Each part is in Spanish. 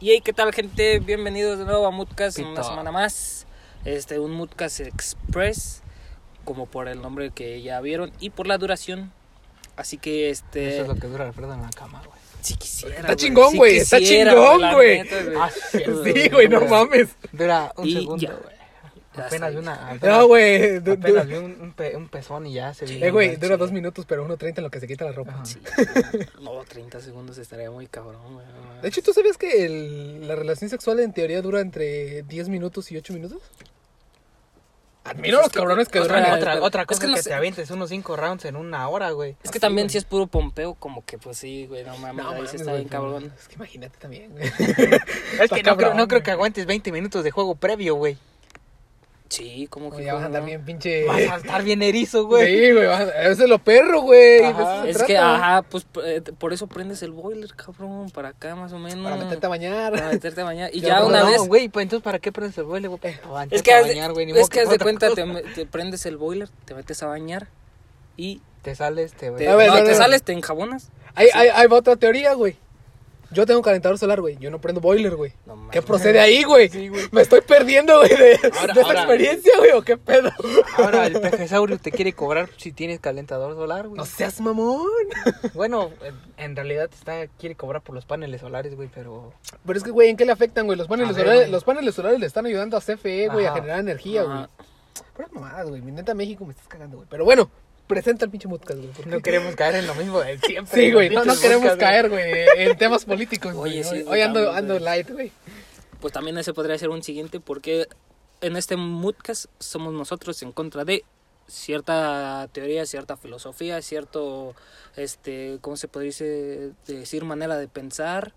Y hey, ¿qué tal, gente? Bienvenidos de nuevo a Moodcast una Pito. semana más. Este, un Moodcast Express, como por el nombre que ya vieron y por la duración. Así que este. Eso es lo que dura Alfredo en la cama, güey. Si quisiera. Está chingón, güey, está quisiera, chingón, la güey. neta, güey. Ah, Sí, güey, no mames. Dura un Y segundo, ya. güey. Apenas vi una. Apenas, No, güey. apenas vi un, un, pe- un pezón y ya se Eh, güey, dura dos minutos, pero 1.30 en lo que se quita la ropa. Ajá. Sí. No, 30 segundos estaría muy cabrón, güey. De hecho, ¿tú sabías que el- la relación sexual en teoría dura entre 10 minutos y 8 minutos? Admiro a los cabrones que Otra- duran. Otra, otra Es cosa que que, no te avientes unos 5 rounds en una hora, güey. Es que también si es puro pompeo, como que pues sí, güey, no mames, No, ahí está güey, bien cabrón. Es que imagínate también, güey. Es que no, creo, no que aguantes 20 minutos de juego previo, güey. Sí, como que... Oye, ya vas a andar no? bien pinche... Vas a estar bien erizo, güey. Sí, güey, vas a- eso es lo perro, güey. Se Es que, ajá, pues eh, por eso prendes el boiler, cabrón, para acá más o menos. Para meterte a bañar. Para meterte a bañar. Y Ya, una no, vez... güey, pues entonces, ¿para qué prendes el boiler, güey? Para Es que, a bañar, güey, es que haz de cuenta, te, prendes el boiler, te metes a bañar y Te sales, te... te, A ver, no, no, te sales, te enjabonas. Ahí, ahí va otra teoría, güey. Yo tengo un calentador solar, güey. Yo no prendo boiler, güey. No mames. ¿Qué procede ahí, güey? Sí, güey. Me estoy perdiendo, güey, de, Ahora- de esa ahora- experiencia, güey, o qué pedo. Ahora el pejesaurio te quiere cobrar si tienes calentador solar, güey. No seas mamón. Bueno, en- realidad te está, quiere cobrar por los paneles solares, güey, pero... Pero es que, güey, ¿en qué le afectan, güey? Los paneles ver, solares, güey. los paneles solares le están ayudando a CFE, güey, a generar energía, güey. Pero mamadas, güey. Mi neta México me estás cagando, güey. Pero bueno, presenta el pinche podcast, güey. porque- No queremos caer en lo mismo de siempre. Sí, güey, no, no queremos caer, güey, en temas políticos, güey. Oye, sí, Hoy- ando, ando güey. light, güey. Pues también ese podría ser un siguiente porque en este Moodcast somos nosotros en contra de cierta teoría, cierta filosofía, cierto, este, ¿cómo se podría decir? Manera de pensar,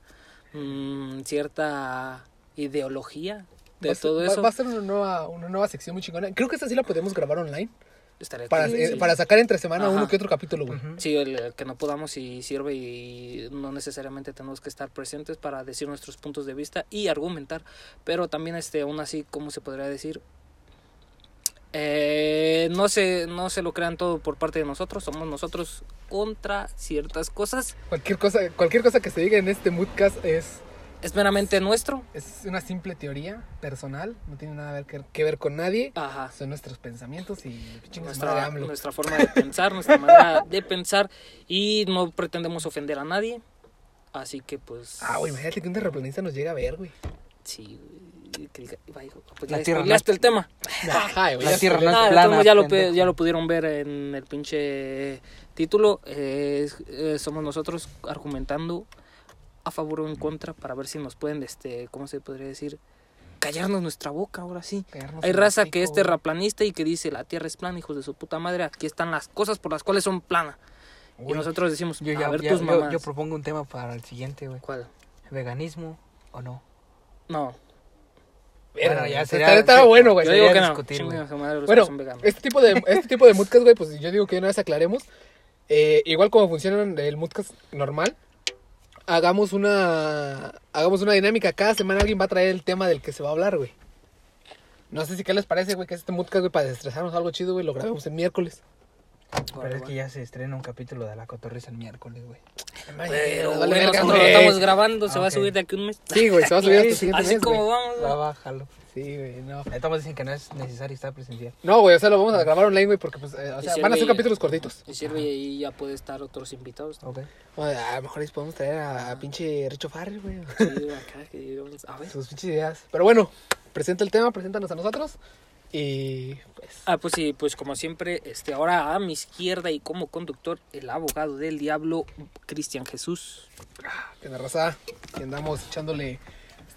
mm, cierta ideología de Va ser- todo va- eso. Va, a ser una nueva, una nueva sección muy chingona. Creo que esta sí la podemos grabar online. Estaría Para, eh, para sacar entre semana Ajá. uno que otro capítulo, güey. Ujú. Sí, el, el que no podamos si sirve y no necesariamente tenemos que estar presentes para decir nuestros puntos de vista y argumentar, pero también este aún así, ¿cómo se podría decir? Eh, no se no se lo crean todo por parte de nosotros, somos nosotros contra ciertas cosas, Cualquier cosa, cualquier cosa que se diga en este moodcast es, es meramente nuestro. es una simple teoría personal. No tiene nada que, que ver con nadie. Ajá. Son nuestros pensamientos y Nuestra, nuestra forma de pensar, nuestra manera de pensar y no pretendemos ofender a nadie. Así que pues Ah, güey, imagínate que un terraplanista nos llega a ver, güey. Sí, güey, que diga, "Vaya, pues La ya Tierra no el tema. Ajá, güey. La ya Tierra no es plana, ya lo, ya pudieron ver en el pinche título. eh, eh, somos nosotros argumentando a favor o en contra para ver si nos pueden, este, ¿cómo se podría decir? Callarnos nuestra boca, ahora sí. Callarnos Hay raza que es terraplanista y que dice la tierra es plana, hijos de su puta madre. Aquí están las cosas por las cuales son planas. Y nosotros decimos, Yo, a ya, ver ya- tus yo- mamás. yo propongo un tema para el siguiente, güey. ¿Cuál? ¿Veganismo o no? No. Bueno, ya está- sería- estaba se- bueno, güey. Yo digo que no. discutir, madre Bueno, este tipo de este tipo de moodcast, güey, pues yo digo que una vez aclaremos. eh, igual como funciona el moodcast normal, hagamos una hagamos una dinámica. Cada semana alguien va a traer el tema del que se va a hablar, güey. No sé si qué les parece, güey, que este moodcast, güey, para desestresarnos algo chido, güey, lo grabemos el miércoles. Pero es que ya se estrena un capítulo de La Cotorrisa el miércoles, güey. Pero como lo güey. estamos grabando, se va a subir de aquí un mes. Sí, güey, se va a subir hasta el siguiente Así mes, como güey. vamos. Va, bájalo. Sí, güey, no. Estamos dicen que no es necesario estar presencial. No, güey, o sea, lo vamos a grabar online, güey, porque, pues, eh, o sea, van a ser capítulos cortitos. Y sirve y ahí ya puede estar otros invitados. ¿no? Ok. O a lo mejor les podemos traer a, a pinche Richo Farrell, güey. Sí, acá, que digamos, a ver. Sus pinches ideas. Pero bueno, presenta el tema, preséntanos a nosotros. Y pues. Ah, pues sí, pues como siempre, este, ahora a mi izquierda y como conductor, el abogado del diablo, Cristian Jesús. Que la raza, que andamos echándole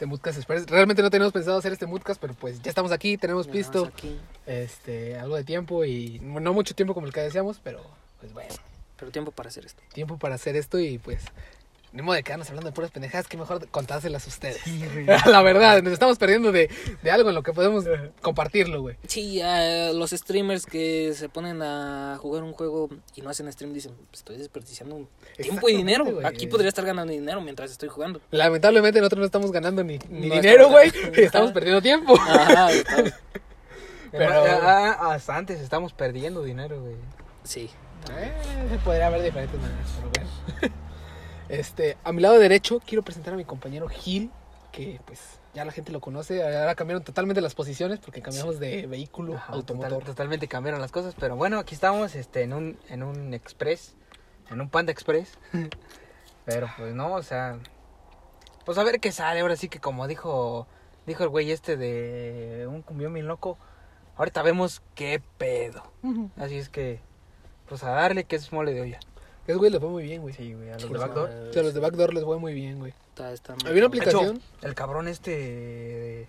este Moodcast. Realmente no teníamos pensado hacer este Moodcast, pero pues ya estamos aquí, tenemos Ya estamos aquí, este, algo de tiempo y no mucho tiempo como el que deseamos, pero pues bueno, pero tiempo para hacer esto. tiempo para hacer esto y pues. Ni modo de quedarnos hablando de puras pendejadas, que mejor contárselas a ustedes. la verdad, nos estamos perdiendo de, de algo en lo que podemos compartirlo, güey. Sí, eh, los streamers que se ponen a jugar un juego y no hacen stream dicen, estoy desperdiciando tiempo y dinero. Aquí podría estar ganando dinero mientras estoy jugando. Lamentablemente nosotros no estamos ganando ni, ni No dinero, güey. Estamos perdiendo tiempo. Ajá, Pero- Pero ah, hasta antes estamos perdiendo dinero, güey. sí. Eh, podría haber diferentes maneras, pero bueno. Este, a mi lado derecho quiero presentar a mi compañero Gil. que pues ya la gente lo conoce. Ahora cambiaron totalmente las posiciones porque cambiamos de vehículo Ajá, automotor. total- totalmente cambiaron las cosas, pero bueno, aquí estamos este, en, un, en un express, en un Panda Express. pero pues no, o sea, pues a ver qué sale. Ahora sí que como dijo, dijo el güey este de un cumbión bien loco, ahorita vemos qué pedo. Así es que, pues a darle que es mole de olla. Ese güey les fue muy bien, güey. Sí, güey, a los Sí, de sí. Backdoor. Sea, a los de Backdoor les fue muy bien, güey. Está, está muy Había una aplicación. El cabrón este...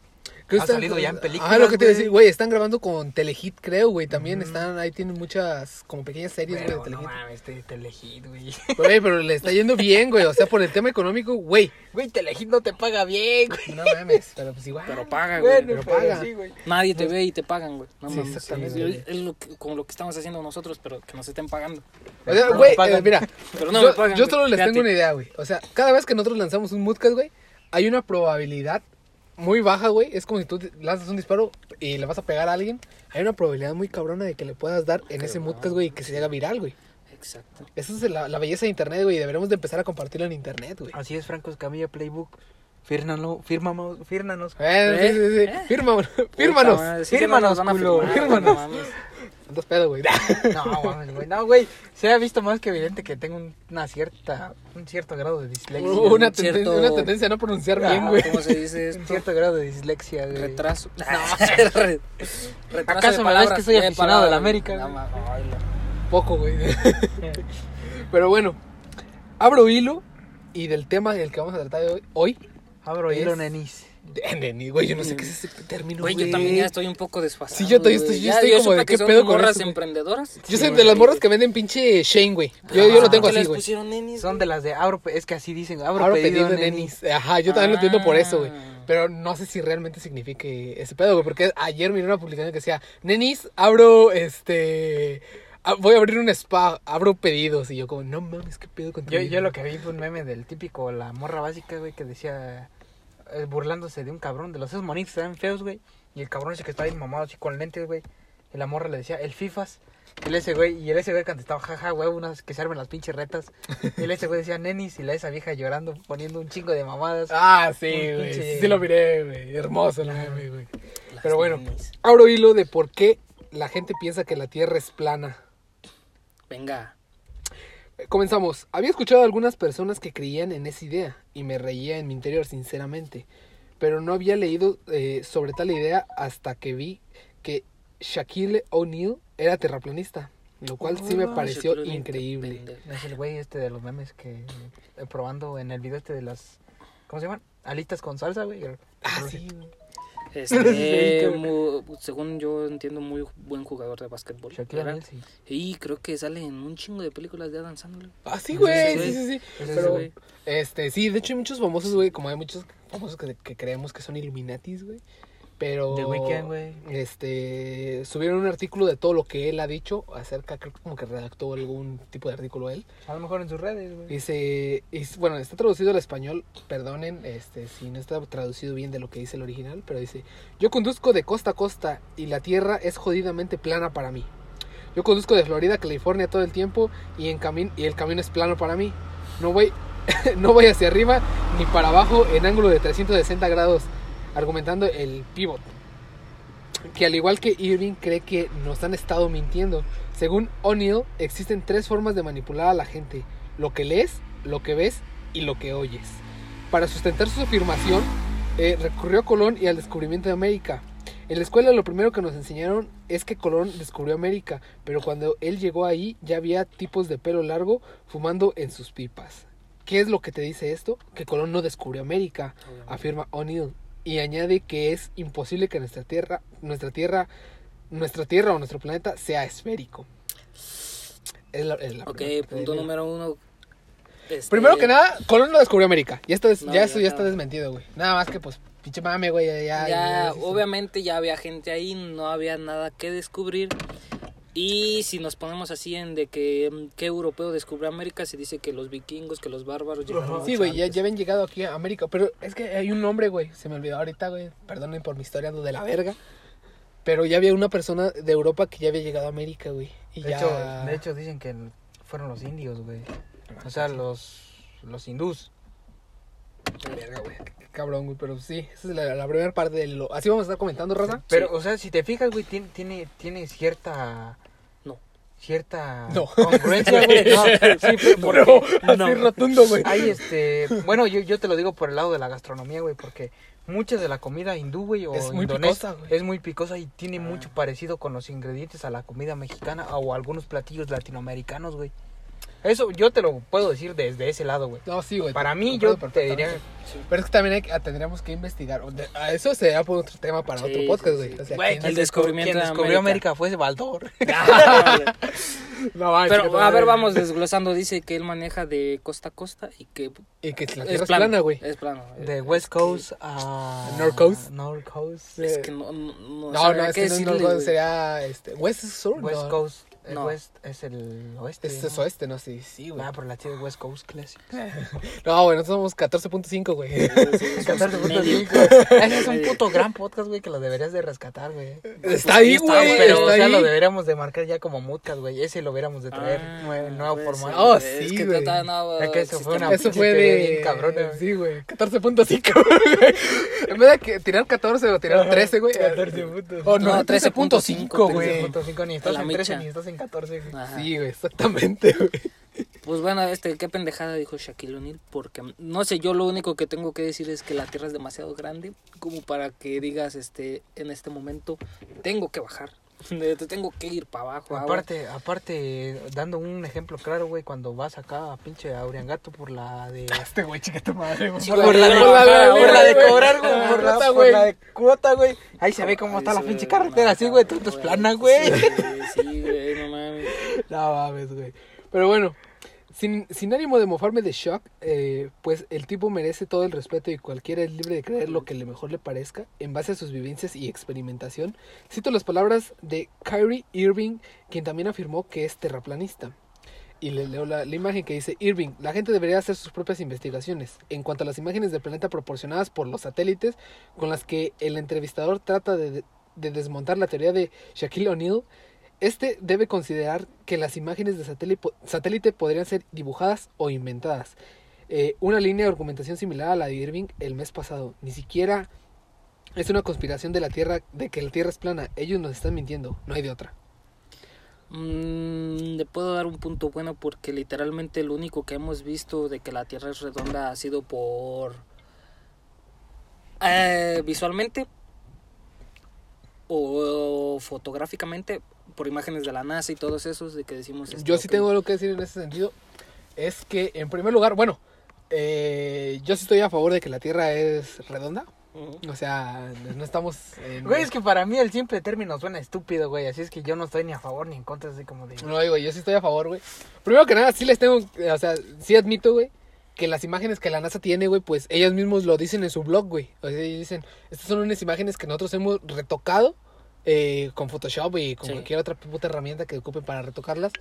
Creo Ha salido ya en películas, Ah, lo que te decía, güey, están grabando con Telehit, creo, güey. También están, ahí tienen muchas, como pequeñas series, güey, de Pero no Telehit. mames, este Telehit, güey. Güey, pero le está yendo bien, güey. O sea, por el tema económico, güey. Güey, Telehit no te paga bien, güey. No mames, pero pues igual. Pero paga, güey. Bueno, pero pero paga. sí, güey. Nadie te ve y te pagan, güey. No Sí, mames. exactamente, Es- güey. Es lo que, como lo que estamos haciendo nosotros, pero que nos estén pagando. O sea, No güey, eh, mira, Pero no yo, pagan, yo solo les Fíjate. tengo una idea, güey. O sea, cada vez que nosotros lanzamos un Moodcast, güey, hay una probabilidad muy baja, güey. Es como si tú lanzas un disparo y le vas a pegar a alguien. Hay una probabilidad muy cabrona de que le puedas dar en ese Moodcast, güey, y que se haga viral, güey. Exacto. Esa es la, la belleza de internet, güey. y Deberíamos de empezar a compartirlo en internet, güey. Así es, Franco Escamilla Playbook. Fírnalo, fírmamos, fírnanos. Eh, sí, sí, sí. ¿Eh? Fírmanos, fírmanos. Que fírmanos, culo. Andas pedo, güey. No, mames, güey. No, güey. Se ha visto más que evidente que tengo un- una cierta, un cierto grado de dislexia. Una, un tenden- cierto- una tendencia a no pronunciar Ah, bien, güey. ¿Cómo se dice Un esto? cierto grado de dislexia, güey. Retraso. Re- retraso ¿Acaso de me ves que soy aficionado de la América, No la- Poco, güey. Pero bueno, abro hilo y del tema del que vamos a tratar hoy. hoy Abro Es- hilo, nenis. de- Neni, güey, yo no sé qué es ese término, Güey, güey. yo también ya estoy un poco desfasado. Sí, yo estoy- yo Ya- estoy yo como de que qué son pedo con morras eso, emprendedoras. Yo Sí, soy de güey. las morras que venden pinche Shane, güey. Yo, yo Ah, lo tengo ¿por qué así, les güey. pusieron nenis, Son de las de abro, es que así dicen, abro, Abro pedido, pedido de nenis. nenis. Ajá, yo también lo entiendo por eso, güey. Ah. Pero no sé si realmente signifique ese pedo, güey. Porque ayer miré una publicación que decía, nenis, abro, este... Voy a abrir un spa, abro pedidos. Y yo como, no mames, qué pedo con tu Yo, vida?" yo lo que vi fue un meme del típico, la morra básica, güey, que decía, burlándose de un cabrón, de los esos monitos que eran feos, güey. Y el cabrón ese que estaba ahí mamado así con lentes, güey. Y la morra le decía, el FIFAs. Y el ese güey, y el ese güey contestaba, jaja, güey, unas que se armen las pinches retas. Y el ese güey decía, nenis, y la esa vieja llorando, poniendo un chingo de mamadas. Ah, sí, güey. pinche- Sí lo miré, güey. Hermoso meme, güey. Pero bueno, nenis. abro hilo de por qué la gente piensa que la Tierra es plana. Venga. Comenzamos. Había escuchado a algunas personas que creían en esa idea y me reía en mi interior, sinceramente. Pero no había leído eh, sobre tal idea hasta que vi que Shaquille O'Neal era terraplanista. Lo cual sí me Oh, pareció Shaquille increíble. Es el güey este de los memes que eh, probando en el video este de las, ¿cómo se llaman? Alitas con salsa, güey. Ah, sí, güey. Este, mu- según yo entiendo, muy buen jugador de básquetbol. Era- sí. Y creo que sale en un chingo de películas de Adam Sandler. Ah, sí, güey. Sí, sí, sí. Pero, este, sí, de hecho hay muchos famosos, güey. Como hay muchos famosos que, que creemos que son Illuminatis, güey. Pero. The Weeknd, güey. Este. Subieron un artículo de todo lo que él ha dicho acerca. Creo que como que redactó algún tipo de artículo él. A lo mejor en sus redes, güey. Dice. y s- bueno, está traducido al español. Perdonen este, si no está traducido bien de lo que dice el original. Pero dice: Yo conduzco de costa a costa y la tierra es jodidamente plana para mí. Yo conduzco de Florida a California todo el tiempo y, en camin y el camino es plano para mí. No voy, no voy hacia arriba ni para abajo en ángulo de 360 grados, argumentando el pivot. Que al igual que Irving cree que nos han estado mintiendo. Según O'Neill, existen tres formas de manipular a la gente. Lo que lees, lo que ves y lo que oyes. Para sustentar su afirmación, eh, recurrió a Colón y al descubrimiento de América. En la escuela lo primero que nos enseñaron es que Colón descubrió América, pero cuando él llegó ahí ya había tipos de pelo largo fumando en sus pipas. ¿Qué es lo que te dice esto? Que Colón no descubrió América, afirma O'Neill, y añade que es imposible que nuestra tierra, nuestra tierra, nuestra tierra o nuestro planeta sea esférico. Es la- es la Ok, punto número uno. Este, Primero que nada, Colón no descubrió América. Ya, esto es- No, ya ya eso ya está desmentido, güey. Nada más que pues, pinche mame, güey. Ya, Ya, ya- obviamente ya había gente ahí, no había nada que descubrir. Y si nos ponemos así en de que mm, qué europeo descubrió América, se dice que los vikingos, que los bárbaros llegaron Sí, güey, ya, ya habían llegado aquí a América. Pero es que hay un nombre, güey. Se me olvidó ahorita, güey. Perdonen por mi historia ando de la verga. Pero ya había una persona de Europa que ya había llegado a América, güey. Y De, ya... hecho, de hecho, dicen que fueron los indios, güey. O sea, los, los hindús. Verga, güey. Cabrón, güey. Pero sí, esa es la, la primera parte de lo. Así vamos a estar comentando, Raza. Pero, Sí. o sea, si te fijas, güey, tiene, tiene, tiene cierta... No. Cierta No. congruencia, güey. No, sí, pero porque... así no. rotundo, güey. Hay este... Bueno, yo, yo te lo digo por el lado de la gastronomía, güey, porque mucha de la comida hindú, güey, o Es muy indonesia, picosa, güey. es muy picosa y tiene mucho parecido con los ingredientes a la comida mexicana o algunos platillos latinoamericanos, güey. Eso yo te lo puedo decir desde ese lado, güey. No, sí, güey. Para mí, yo te diría... Pero es que también hay, que- ah, tendríamos que investigar. De- ah, Eso sería por otro tema para Sí, otro podcast, sí. güey. O sea, Güey, ¿quién- el descubrimiento quien de descubrió América. América fue Baldor. No, manches, Pero a ver, vamos desglosando. Dice que él maneja de costa a costa y que Y que la es plana, güey. Es plano. De Es West Coast a... North Coast. North Coast. Es que no, no, no, No, es que no, sería este, West Sur. West no. Coast. El No. West es el oeste. Este es ¿no? oeste, no, sí, sí, güey. Ah, pero la tiene West Coast Classic. No, güey, nosotros somos 14.5, güey. Ese es un puto gran podcast, güey, que lo deberías de rescatar, güey. Está ahí, está, güey. Pero, está o sea, ahí. lo deberíamos de marcar ya como Moodcast, güey. Ese lo deberíamos de traer. Ah, nue- nuevo puede formato. Oh, güey. sí, Es que güey. todavía no Es que eso fue una- Eso fue de. bien cabrona, güey. Sí, güey. 14.5, güey. En vez de que tirar 14 o tirar 13, güey. 14 puntos. Oh, no, No, 13.5, güey. 13.5, ni estás en 13 micha. ni estás en 14. güey. Ajá. Sí, güey, exactamente, güey. Pues bueno, este, qué pendejada dijo Shaquille O'Neal, porque no sé, yo lo único que tengo que decir es que la Tierra es demasiado grande como para que digas, este, en este momento, tengo que bajar, tengo que ir para abajo. Aparte, aparte, dando un ejemplo claro, güey, cuando vas acá a pinche Auriangato por la de... Este güey, chica tu madre, güey. Sí, Por güey, la, de, por la- de cobrar, güey. Ah, Por la, por de cuota, güey. Ahí se ve cómo está la pinche carretera, así, güey. Todo no, es plana, güey. Sí, sí, güey, no mames. No mames, güey. Pero bueno, sin, sin ánimo de mofarme de shock, eh, pues el tipo merece todo el respeto y cualquiera es libre de creer lo que le mejor le parezca en base a sus vivencias y experimentación. Cito las palabras de Kyrie Irving, quien también afirmó que es terraplanista. Y le leo la, la imagen que dice Irving, la gente debería hacer sus propias investigaciones. En cuanto a las imágenes del planeta proporcionadas por los satélites, con las que el entrevistador trata de, de desmontar la teoría de Shaquille O'Neal, este debe considerar que las imágenes de satélite, podrían ser dibujadas o inventadas. Eh, una línea de argumentación similar a la de Irving el mes pasado. Ni siquiera es una conspiración de la Tierra, de que la Tierra es plana. Ellos nos están mintiendo, no hay de otra. Mm, le puedo dar un punto bueno porque literalmente lo único que hemos visto de que la Tierra es redonda ha sido por eh, visualmente o fotográficamente por imágenes de la NASA y todos esos de que decimos esto, Yo sí ok. tengo algo que decir en ese sentido. Es que, en primer lugar, bueno, eh, yo sí estoy a favor de que la Tierra es redonda. O sea, no estamos... En... Güey, es que para mí el simple término suena estúpido, güey. Así es que yo no estoy ni a favor ni en contra, así como de... No, digo, yo sí estoy a favor, güey. Primero que nada, sí les tengo, o sea, sí admito, güey, que las imágenes que la NASA tiene, güey, pues ellos mismos lo dicen en su blog, güey. O sea, ellos dicen, estas son unas imágenes que nosotros hemos retocado eh, con Photoshop y con Sí. cualquier otra puta herramienta que ocupen para retocarlas.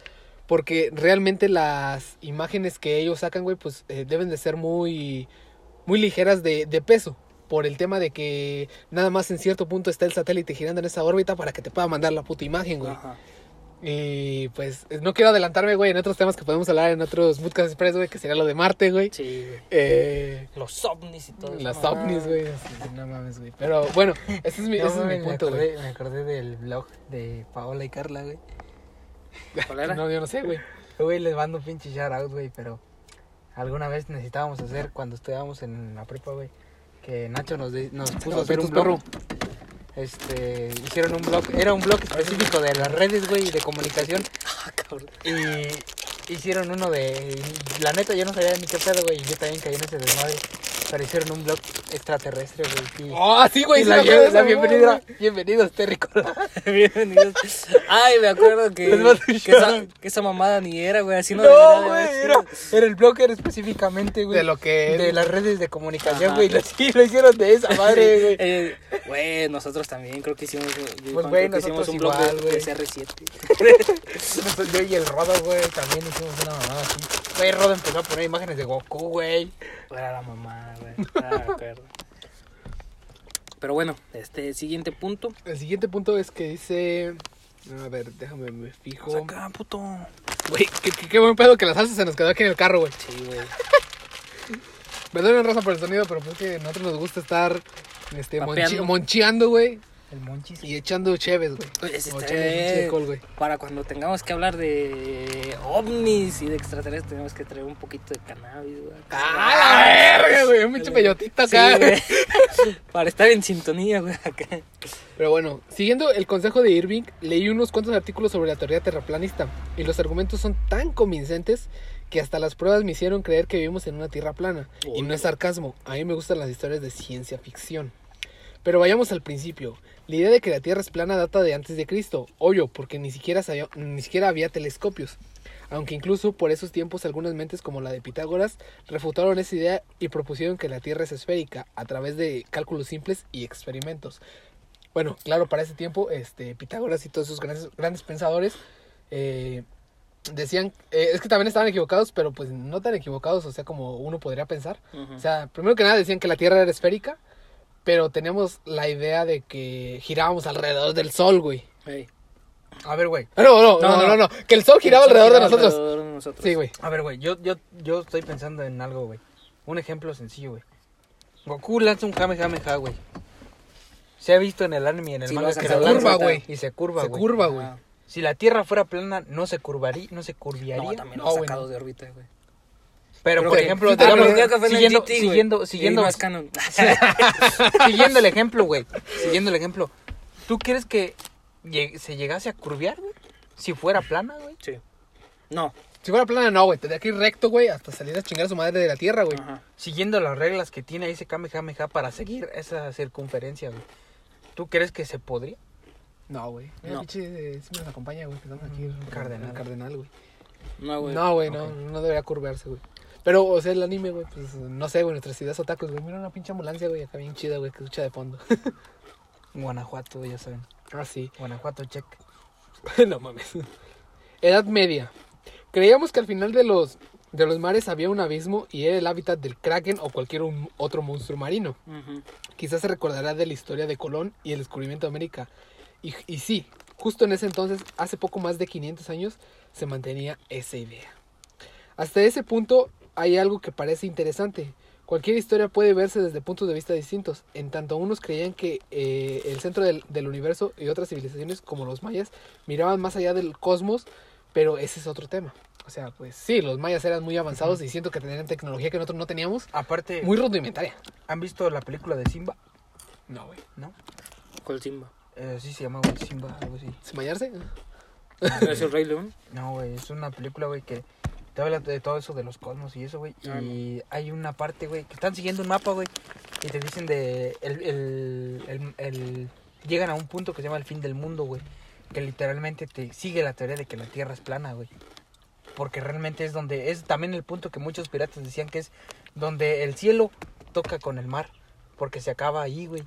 Porque realmente las imágenes que ellos sacan, güey, pues eh, deben de ser muy, muy ligeras de, de peso. Por el tema de que nada más en cierto punto está el satélite girando en esa órbita para que te pueda mandar la puta imagen, güey. Ajá. Y pues no quiero adelantarme, güey, en otros temas que podemos hablar en otros Moodcast Express, güey, que sería lo de Marte, güey. Sí, güey. Eh, Los ovnis y todo eso. las ¿no? ovnis, güey. así, No mames, güey. Pero bueno, ese es mi, No, ese es mi me, punto, güey. acordé, me acordé del blog de Paola y Carla, güey. ¿Cuál era? No, yo no sé, güey. Güey, les mando un pinche shout out, güey, pero alguna vez necesitábamos hacer cuando estudiábamos en la prepa, güey, que Nacho nos, de- nos puso a hacer un perro. Este, hicieron un blog, era un blog específico de las redes, güey, y de comunicación. Ah. Y hicieron uno de. La neta, yo no sabía ni qué pedo, güey. y Yo también caí en ese desmadre. Pero hicieron un blog extraterrestre, güey. Oh, sí, güey. la, bienvenida. Bienvenidos, Terry Cola. Bienvenidos. Ay, me acuerdo que, que, esa, shout. que esa mamada ni era, güey. Así no, No, debería de güey. Era, el blog era específicamente, güey. De lo que. de las redes de comunicación, Ajá. güey. Lo, sí, lo hicieron de esa madre, güey. Eh, Güey, nosotros también creo que hicimos, Pues, güey, que hicimos nosotros un blog de- igual, de, güey. CR7. Nosotros, Yo y el Rodo, güey, también hicimos una mamada así. Güey, Rodo empezó a poner imágenes de Goku, güey. Era la mamada, güey. Ah. Pero bueno, este siguiente punto. El siguiente punto es que dice. A ver, déjame, me fijo. Acá, puto. Güey, qué, qué- qué buen pedo que la salsa se nos quedó aquí en el carro, güey. Sí, güey. Perdonen raza por el sonido, pero pues que a nosotros nos gusta estar este, monchi- Papeando. moncheando, güey. El monchis. Y echando cheves, güey. Pues, este, güey. Para cuando tengamos que hablar de ovnis y de extraterrestres, tenemos que traer un poquito de cannabis, güey. ¡Ah, la verga, güey! Un pinche peyotito Sí, acá. güey. Para estar en sintonía, güey. acá. Pero bueno, siguiendo el consejo de Irving, leí unos cuantos artículos sobre la teoría terraplanista. Y los argumentos son tan convincentes que hasta las pruebas me hicieron creer que vivimos en una tierra plana. Y no es sarcasmo, a mí me gustan las historias de ciencia ficción. Pero vayamos al principio. La idea de que la Tierra es plana data de antes de Cristo, obvio, porque ni siquiera, sabía- ni siquiera había telescopios. Aunque incluso por esos tiempos algunas mentes como la de Pitágoras refutaron esa idea y propusieron que la Tierra es esférica a través de cálculos simples y experimentos. Bueno, claro, para ese tiempo, este, Pitágoras y todos esos grandes, grandes pensadores eh, decían, eh, es que también estaban equivocados, pero pues no tan equivocados, o sea, como uno podría pensar. O sea, primero que nada decían que la Tierra era esférica, pero tenemos la idea de que girábamos alrededor del Sol, güey. Ey. A ver, güey. Ah, No, no, no, no, no, no, que el Sol giraba El sol alrededor de nosotros. alrededor de nosotros. Sí, güey. A ver, güey. Yo, yo, yo estoy pensando en algo, güey. Un ejemplo sencillo, güey. Goku lanza un Kamehameha, güey. Se ha visto en el anime y en el Sí, manga lo que se Se lanza, curva, güey. y se curva, Se güey. curva, güey. Ah. Si la Tierra fuera plana, no se curvaría, no se curviaría. No, también lo No, sacado no. de órbita, güey. Pero, Pero por ejemplo, digamos, siguiendo, GT, siguiendo, siguiendo, más canon. siguiendo el ejemplo, güey. Siguiendo el ejemplo. ¿Tú crees que lleg- se llegase a curviar, güey? Si fuera plana, güey. Sí. No. Si fuera plana, no, güey. Tendría que ir recto, güey, hasta salir a chingar a su madre de la Tierra, güey. Siguiendo las reglas que tiene ese Kamehameha para seguir esa circunferencia, güey. ¿Tú crees que se podría? No, güey. No. pinche, eh, sí nos acompaña, güey, que estamos aquí. Mm, el cardenal. cardenal, güey. No, güey. No, güey, no, no debería curvarse, güey. Pero, o sea, el anime, güey, pues, no sé, güey, nuestras ideas otakus, güey. Mira una pinche ambulancia, güey, acá bien chida, güey, que escucha de fondo. Guanajuato, ya saben. ah, sí. Guanajuato, check. no mames. Edad media. Creíamos que al final de los, de los mares había un abismo y era el hábitat del kraken o cualquier un- otro monstruo marino. Quizás se recordará de la historia de Colón y el descubrimiento de América. Y, y sí, justo en ese entonces, hace poco más de 500 años, se mantenía esa idea. Hasta ese punto hay algo que parece interesante. Cualquier historia puede verse desde puntos de vista distintos. En tanto unos creían que eh, el centro del, del universo y otras civilizaciones como los mayas miraban más allá del cosmos, pero ese es otro tema. O sea, pues sí, los mayas eran muy avanzados y siento que tenían tecnología que nosotros no teníamos, Aparte, muy rudimentaria. ¿han visto la película de Simba? No, güey. ¿No? ¿Cuál Simba? Eh, sí se llama, güey, Simba, algo así. ¿Se mayarse? ¿Es el Rey León? No, güey, es una película, güey, que te habla de todo eso de los cosmos y eso, güey. Ah, Y hay una parte, güey, que están siguiendo un mapa, güey, y te dicen de... El, el, el, el- llegan a un punto que se llama el fin del mundo, güey. Que literalmente te sigue la teoría de que la Tierra es plana, güey. Porque realmente es donde... Es también el punto que muchos piratas decían que es donde el cielo toca con el mar. Porque se acaba ahí, güey.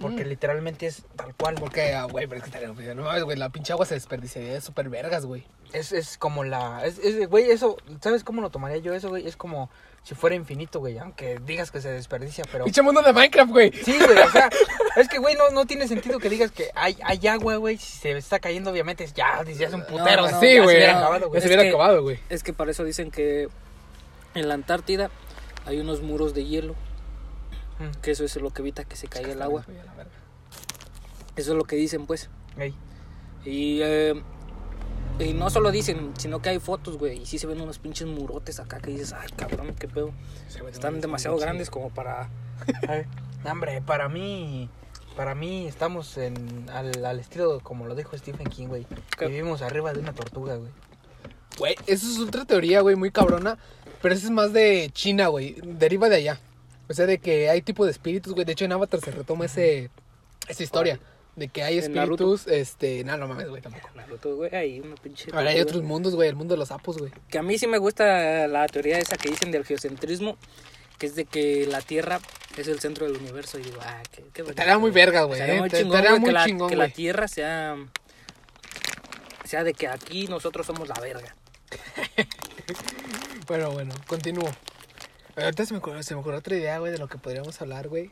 Porque Mm. literalmente es tal cual. Porque, ah, güey, pero es que estaría- no mames, güey, la pinche agua se desperdiciaría de súper vergas, güey. Es, es como la... Es, es- güey, eso... ¿Sabes cómo lo tomaría yo eso, güey? Es como si fuera infinito, güey. Aunque digas que se desperdicia, pero... Pinche mundo de Minecraft, güey. Sí, güey, o sea... es que, güey, no, no tiene sentido que digas que hay, hay agua, güey. Si se está cayendo, obviamente, es ya, ya un putero. no, sí, ya se güey. hubiera Ya acabado, güey. se Es hubiera acabado, güey. Es que para eso dicen que en la Antártida hay unos muros de hielo, Mm, que eso es lo que evita que se caiga el agua. Eso es lo que dicen, pues. ey. Y, eh, y no solo dicen, sino que hay fotos, güey. Y sí se ven unos pinches murotes acá que dices, ay, cabrón, qué pedo. Están demasiado grandes como para... Ay, Hombre, para mí... Para mí estamos en, al, al estilo, como lo dijo Stephen King, güey. Vivimos arriba de una tortuga, güey. Güey, eso es otra teoría, güey, muy cabrona. Pero eso es más de China, güey. Deriva de allá. O sea, de que hay tipo de espíritus, güey. De hecho, en Avatar se retoma ese, esa historia. De que hay espíritus, este... No, no mames, güey, tampoco. Naruto, güey, ahí una pinche... Ahora hay otros mundos, güey. El mundo de los sapos, güey. Que a mí sí me gusta la teoría esa que dicen del geocentrismo, que es de que la Tierra es el centro del universo. Y digo, ah, qué, qué bonito, Estaría muy verga, güey. Estaría eh. muy Te- chingón, Estaría güey, muy que, la, chingón, que la. Tierra sea... Sea de que aquí nosotros somos la verga. Bueno, bueno, continúo. Ahorita se me, ocurrió, se me ocurrió otra idea, güey, de lo que podríamos hablar, güey.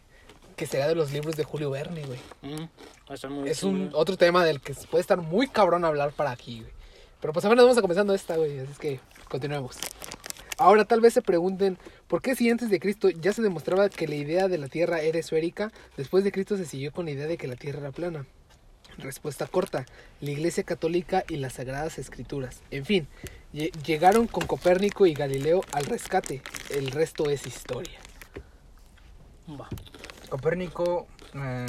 Que será de los libros de Julio Verne, güey. Mm, muy Es un otro tema del que puede estar muy cabrón hablar para aquí, güey. Pero pues apenas vamos a comenzando esta, güey. Así es que continuemos. Ahora tal vez se pregunten, ¿por qué si antes de Cristo ya se demostraba que la idea de la Tierra era esférica, después de Cristo se siguió con la idea de que la Tierra era plana? Respuesta corta, la Iglesia Católica y las Sagradas Escrituras. En fin, lle- llegaron con Copérnico y Galileo al rescate, el resto es historia. Copérnico. eh,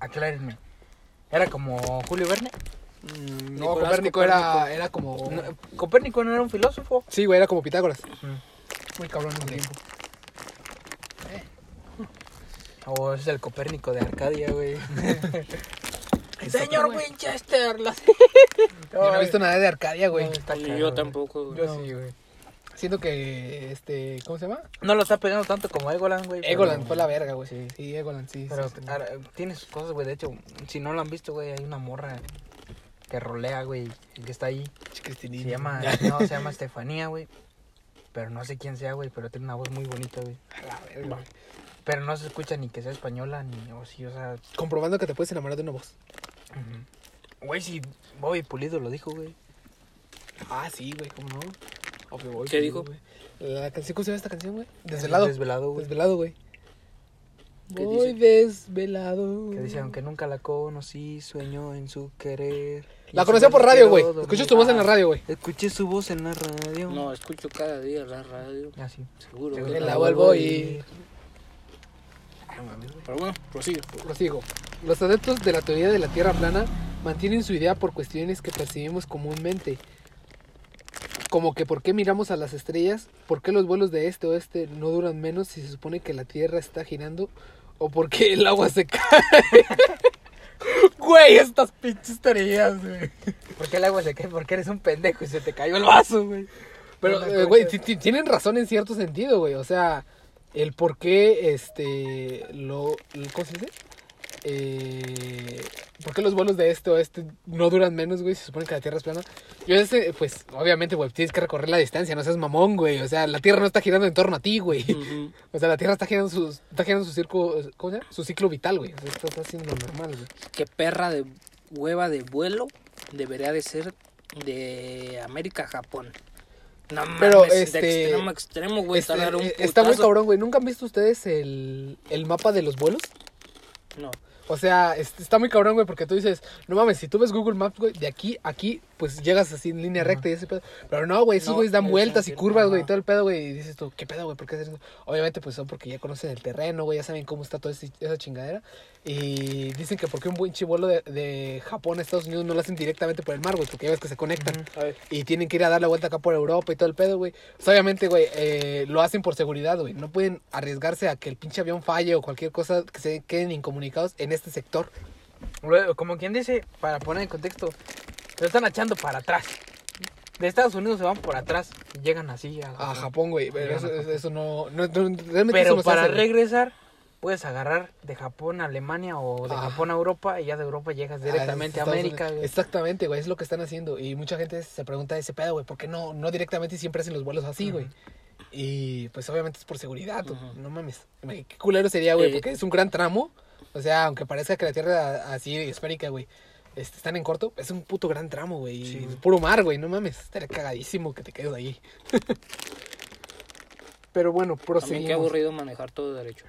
aclárenme. ¿Era como Julio Verne? No, Nicolás Copérnico era, era como... No, Copérnico no era un filósofo. Sí, güey, era como Pitágoras. Mm. Muy cabrón en el tiempo. O es el Copérnico de Arcadia, güey. Señor. Winchester. la- Yo no he visto nada de Arcadia, güey. No, Yo tampoco, güey. Yo sí, güey. Siento que, este, ¿cómo se llama? No lo está pegando tanto como Egoland, güey. pero- Egoland fue la verga, güey. Sí. Sí, Egoland, sí. Pero sí, sí. ahora, tiene sus cosas, güey. De hecho, si no lo han visto, güey, hay una morra que rolea, güey, que está ahí. Se llama, no, se llama Estefanía, güey. Pero no sé quién sea, güey, pero tiene una voz muy bonita, güey. A la verga, güey. Pero no se escucha ni que sea española, ni, o sí, o sea... Comprobando que te puedes enamorar de una voz. Güey, si Bobby Pulido lo dijo, güey. Ah, sí, güey, ¿cómo no? Obvio, güey, ¿Qué dijo? güey. La canción, ¿cómo se llama esta canción, güey? Desvelado. Desvelado, güey. Desvelado, güey. ¿Qué Voy desvelado. Que dice, aunque nunca la conocí, sueño en su querer. La conocía su por radio, güey. dormir. Escuchas tu voz en la Ah, radio, güey. Escuché su voz en la radio. No, escucho cada día la radio. Ah, sí. Seguro. Seguro que la la vuelvo a y... oír. Pero bueno, prosigue. Prosigo. Los adeptos de la teoría de la Tierra plana mantienen su idea por cuestiones que percibimos comúnmente. Como que por qué miramos a las estrellas, por qué los vuelos de este oeste no duran menos si se supone que la Tierra está girando, o por qué el agua se cae. Güey, estas pinches teorías, güey. ¿Por qué el agua se cae? Porque eres un pendejo y se te cayó el vaso, güey. Pero, eh, güey, tienen razón en cierto sentido, güey. O sea, el por qué, este, lo, ¿cómo se dice? Eh, ¿Por qué los vuelos de este o este no duran menos, güey? Se supone que la Tierra es plana. Yo ese, pues, obviamente, güey, tienes que recorrer la distancia, no seas mamón, güey. O sea, la Tierra no está girando en torno a ti, güey. O sea, la Tierra está girando su, está girando su circo, ¿cómo se llama? Su ciclo vital, güey. O sea, está haciendo lo normal, güey. Qué perra de hueva de vuelo debería de ser de América a Japón. No Pero, mames, este, de extremo a extremo, güey, Este, un eh, está muy cabrón, güey. ¿Nunca han visto ustedes el, el mapa de los vuelos? No. O sea, es- está muy cabrón, güey, porque tú dices, no mames, si tú ves Google Maps, güey, de aquí a aquí, pues llegas así en línea recta y ese pedo. Pero no, güey, esos No, güeyes dan es vueltas y curvas, güey, y todo el pedo, güey. Y dices tú, ¿qué pedo, güey? ¿Por qué hacer eso? Obviamente, pues son porque ya conocen el terreno, güey, ya saben cómo está toda ese- esa chingadera. Y dicen que porque un buen chivuelo de, de Japón a Estados Unidos no lo hacen directamente por el mar, güey, porque ya ves que se conectan. A ver. Y tienen que ir a dar la vuelta acá por Europa y todo el pedo, güey. Pues obviamente, güey, eh, lo hacen por seguridad, güey. No pueden arriesgarse a que el pinche avión falle o cualquier cosa que se queden incomunicados en este sector. Como quien dice, para poner en contexto, lo están echando para atrás. De Estados Unidos se van por atrás y llegan así a A Japón, güey. Pero eso, eso no, no, no- Realmente eso Pero no se para hace, regresar, puedes agarrar de Japón a Alemania o de Ah. Japón a Europa y ya de Europa llegas directamente a, América. Güey. Exactamente, güey. Es lo que están haciendo. Y mucha gente se pregunta ese pedo, güey. ¿Por qué no, no directamente y siempre hacen los vuelos así, güey? Y pues obviamente es por seguridad. tú- Ujú. No mames. Qué culero sería, güey. Eh. Porque es un gran tramo. O sea, aunque parezca que la Tierra así esférica, güey. Este, están en corto, es un puto gran tramo, güey. Sí, güey. Puro mar, güey, no mames. Estaría cagadísimo que te quedes ahí. Pero bueno, También proseguimos. qué aburrido manejar todo derecho.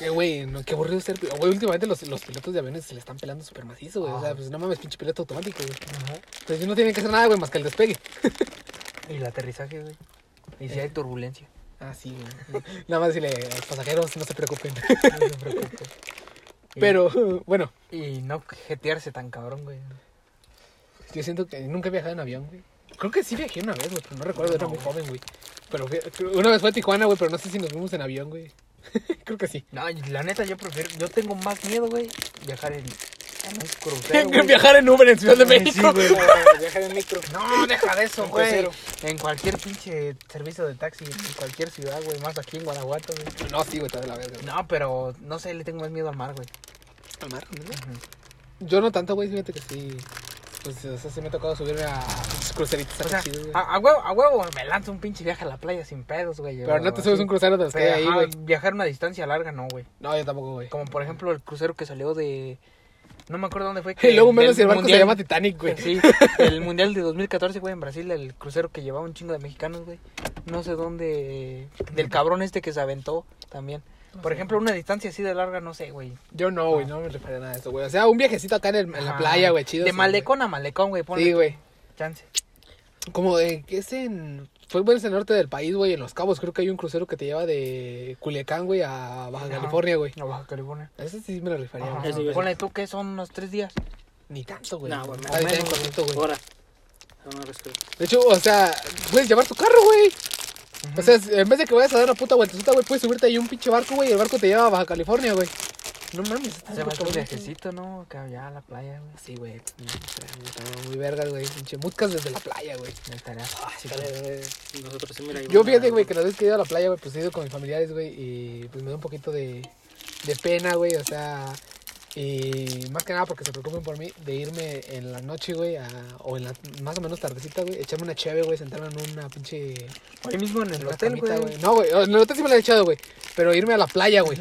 Eh, güey, no, qué aburrido ser. Güey, últimamente los, los pilotos de aviones se le están pelando súper macizo, güey. O sea, Ah. pues no mames, pinche piloto automático, güey. Ajá. Entonces no tienen que hacer nada, güey, más que el despegue. Y el aterrizaje, güey. Y si Eh. hay turbulencia. Ah, sí, güey. Nada más decirle a los pasajeros, no se preocupen. No se Y- Pero, bueno, Y no jetearse tan cabrón, güey. yo siento que nunca he viajado en avión, güey. Creo que sí viajé una vez, güey, pero no recuerdo, era muy joven, güey. Pero una vez fue a Tijuana, güey, pero no sé si nos fuimos en avión, güey. Creo que sí. No, la neta, yo prefiero. Yo tengo más miedo, güey, viajar en, en viajar en Uber en Ciudad de Sí, México. güey. Viajar en micro. No, deja de eso, güey. En cualquier pinche servicio de taxi, en cualquier ciudad, güey, más aquí en Guanajuato, güey. No, sí, güey, está de la verga. güey. No, pero no sé, le tengo más miedo al mar, güey. Al mar, ¿no? Yo no tanto, güey, fíjate que sí. Pues, o sea, sí me ha tocado subirme a cruceritos O sea, chidos, güey. a, a huevo, a huevo me lanzo un pinche viaje a la playa sin pedos, güey. Pero no te subes así. un crucero de los que hay ahí, güey. viajar una distancia larga, no, güey. No, yo tampoco, güey. Como por ejemplo el crucero que salió de, No me acuerdo dónde fue. que Y luego menos si el barco se llama Titanic, güey. Sí, el mundial de 2014, güey, en Brasil, el crucero que llevaba un chingo de mexicanos, güey. No sé dónde. Del cabrón este que se aventó también. Por ejemplo, una distancia así de larga, no sé, güey. Yo no, güey, no me refería a nada de eso, güey. O sea, un viajecito acá en, el- en la playa, güey, chido. De sí, malecón a malecón, güey. güey. Sí, güey. Chance. Como de que es en. Fue bueno, es en el norte del país, güey, en Los Cabos. Creo que hay un crucero que te lleva de Culiacán, güey, a Baja Ajá. California, güey. A Baja California. Ese sí me lo refería. Ese. Ponle tú que son unos tres días. Ni tanto, güey. No, güey, concepto, güey. Ahora. De hecho, o sea, puedes llevar tu carro, güey. O sea, en vez de que vayas a dar una puta vueltecita, güey, puedes subirte ahí a un pinche barco, güey, y el barco te lleva a Baja California, güey. No mames, está Se va un viajecito, ¿no? Acá allá a la playa, güey. Sí, güey. Muy vergas, güey. Pinche mutcas desde la playa, güey. Me estaría- Sí, güey. Nosotros sí, mira. Yo fíjate, güey, que las veces que he ido a la playa, güey, pues he ido con mis familiares, güey, y pues me da un poquito de, de pena, güey, o sea, y más que nada porque se preocupen por mí, de irme en la noche, güey, a- o en la más o menos tardecita, güey, echarme una cheve, güey, sentarme en una pinche... Ahí mismo en el hotel, camita, güey. No, güey, en el hotel sí me la he echado, güey, pero irme a la playa, güey.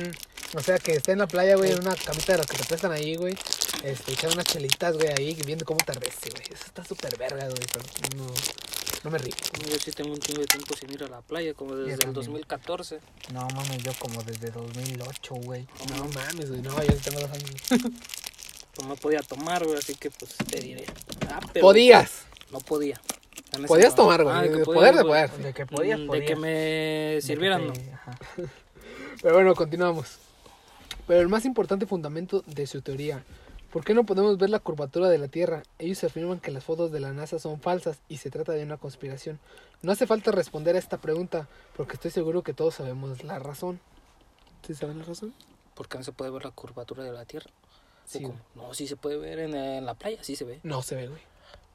O sea, que esté en la playa, güey, en una camita de las que te prestan ahí, güey. Este, echar unas chelitas, güey, ahí, viendo cómo atardece, güey. Eso está súper verga, güey, pero no, no me río. Yo sí tengo un chingo de tiempo sin ir a la playa, como desde el también. 2014. No mames, yo como desde 2008, güey. No mames, güey, no, yo sí tengo dos años. Pues no podía tomar, güey, así que pues te diré. Ah, pero Podías. No podía. Podías tomar, güey. Ah, de que de podía, poder de poder. De que podías, Mm, podías. De que me De que sirvieran, no. te- ajá. Pero bueno, continuamos. Pero el más importante fundamento de su teoría. ¿Por qué no podemos ver la curvatura de la Tierra? Ellos afirman que las fotos de la NASA son falsas y se trata de una conspiración. No hace falta responder a esta pregunta, porque estoy seguro que todos sabemos la razón. ¿Sí saben la razón? Porque no se puede ver la curvatura de la Tierra. ¿O Sí? No, sí se puede ver en, en la playa, sí se ve. No se ve, güey.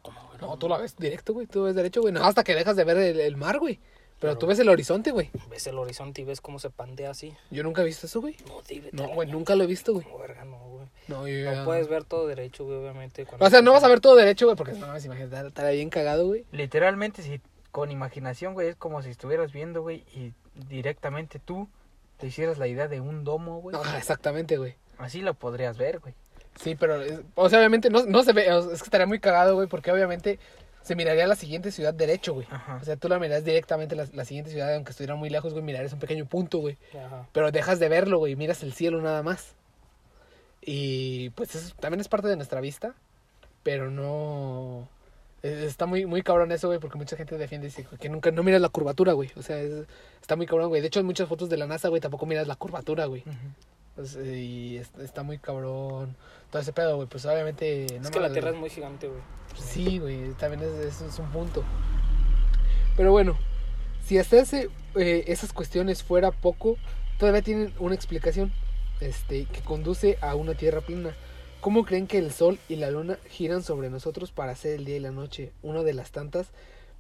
¿Cómo, güey? No, tú la ves directo, güey. Tú ves derecho, güey. No, hasta que dejas de ver el, el mar, güey. Pero, Pero- tú ves el horizonte, güey. Ves el horizonte y ves cómo se pandea así. Yo nunca he visto eso, güey. No, dime, No, güey, nunca lo he visto, güey. No, verga, no, güey. No, yo No ya- puedes ver todo derecho, güey, obviamente. O sea, no vas a ver todo derecho, güey, porque no imagínate, estaría bien cagado, güey. Literalmente, si con imaginación, güey, es como si estuvieras viendo, güey, y directamente tú te hicieras la idea de un domo, güey. Ah, exactamente, güey. Así lo podrías ver, güey. Sí, pero, es- o sea, obviamente no, no se ve, es que estaría muy cagado, güey, porque obviamente se miraría la siguiente ciudad derecho, güey. Ajá. O sea, tú la mirarías directamente la, la siguiente ciudad, aunque estuviera muy lejos, güey, mirarías un pequeño punto, güey. Ajá. Pero dejas de verlo, güey, miras el cielo nada más. Y pues eso también es parte de nuestra vista, pero no... eh, Está muy, muy cabrón eso, güey, porque mucha gente defiende y dice que nunca no miras la curvatura, güey. O sea, es- está muy cabrón, güey. De hecho, en muchas fotos de la NASA, güey, tampoco miras la curvatura, güey. Pues, eh, y es- está muy cabrón todo ese pedo, güey. Pues obviamente... es que la Tierra es muy gigante, güey. Sí, güey, también es, es un punto. Pero bueno, si hacerse eh, esas cuestiones fuera poco, todavía tienen una explicación este, que conduce a una tierra plana. ¿Cómo creen que el sol y la luna giran sobre nosotros para hacer el día y la noche? Una de las tantas,